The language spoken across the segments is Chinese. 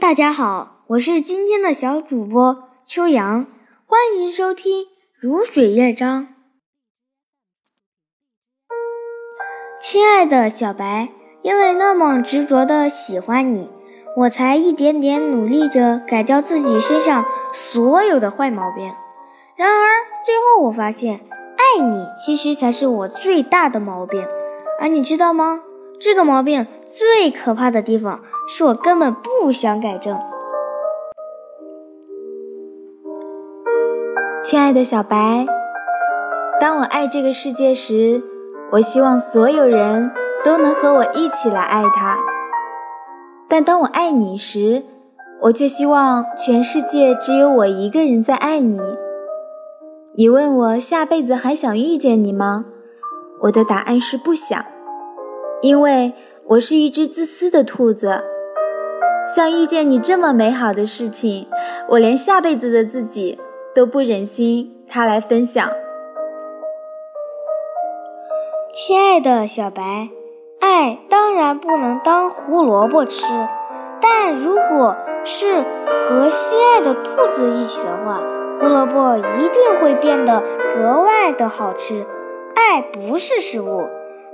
大家好，我是今天的小主播秋阳，欢迎收听《如水乐章》。亲爱的小白，因为那么执着的喜欢你，我才一点点努力着改掉自己身上所有的坏毛病。然而最后我发现，爱你其实才是我最大的毛病。而你知道吗？这个毛病最可怕的地方，是我根本不想改正。亲爱的小白，当我爱这个世界时，我希望所有人都能和我一起来爱它；但当我爱你时，我却希望全世界只有我一个人在爱你。你问我下辈子还想遇见你吗？我的答案是不想。因为我是一只自私的兔子，像遇见你这么美好的事情，我连下辈子的自己都不忍心他来分享。亲爱的小白，爱当然不能当胡萝卜吃，但如果是和心爱的兔子一起的话，胡萝卜一定会变得格外的好吃。爱不是食物。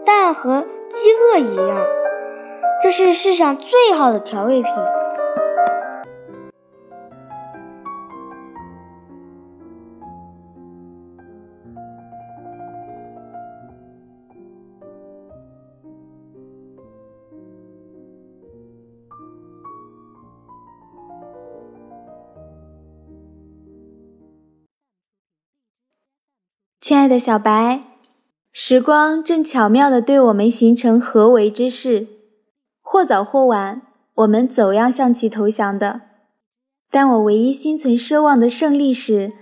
但和饥饿一样，这是世上最好的调味品。亲爱的小白。时光正巧妙地对我们形成合围之势，或早或晚，我们总要向其投降的。但我唯一心存奢望的胜利是，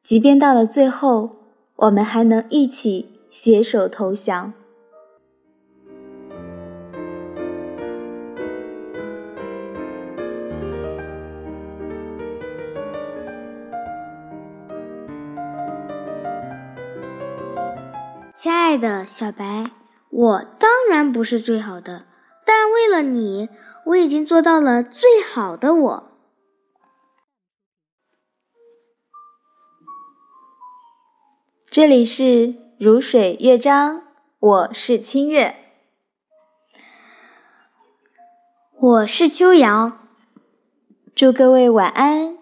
即便到了最后，我们还能一起携手投降。亲爱的小白，我当然不是最好的，但为了你，我已经做到了最好的我。这里是如水乐章，我是清月，我是秋阳，祝各位晚安。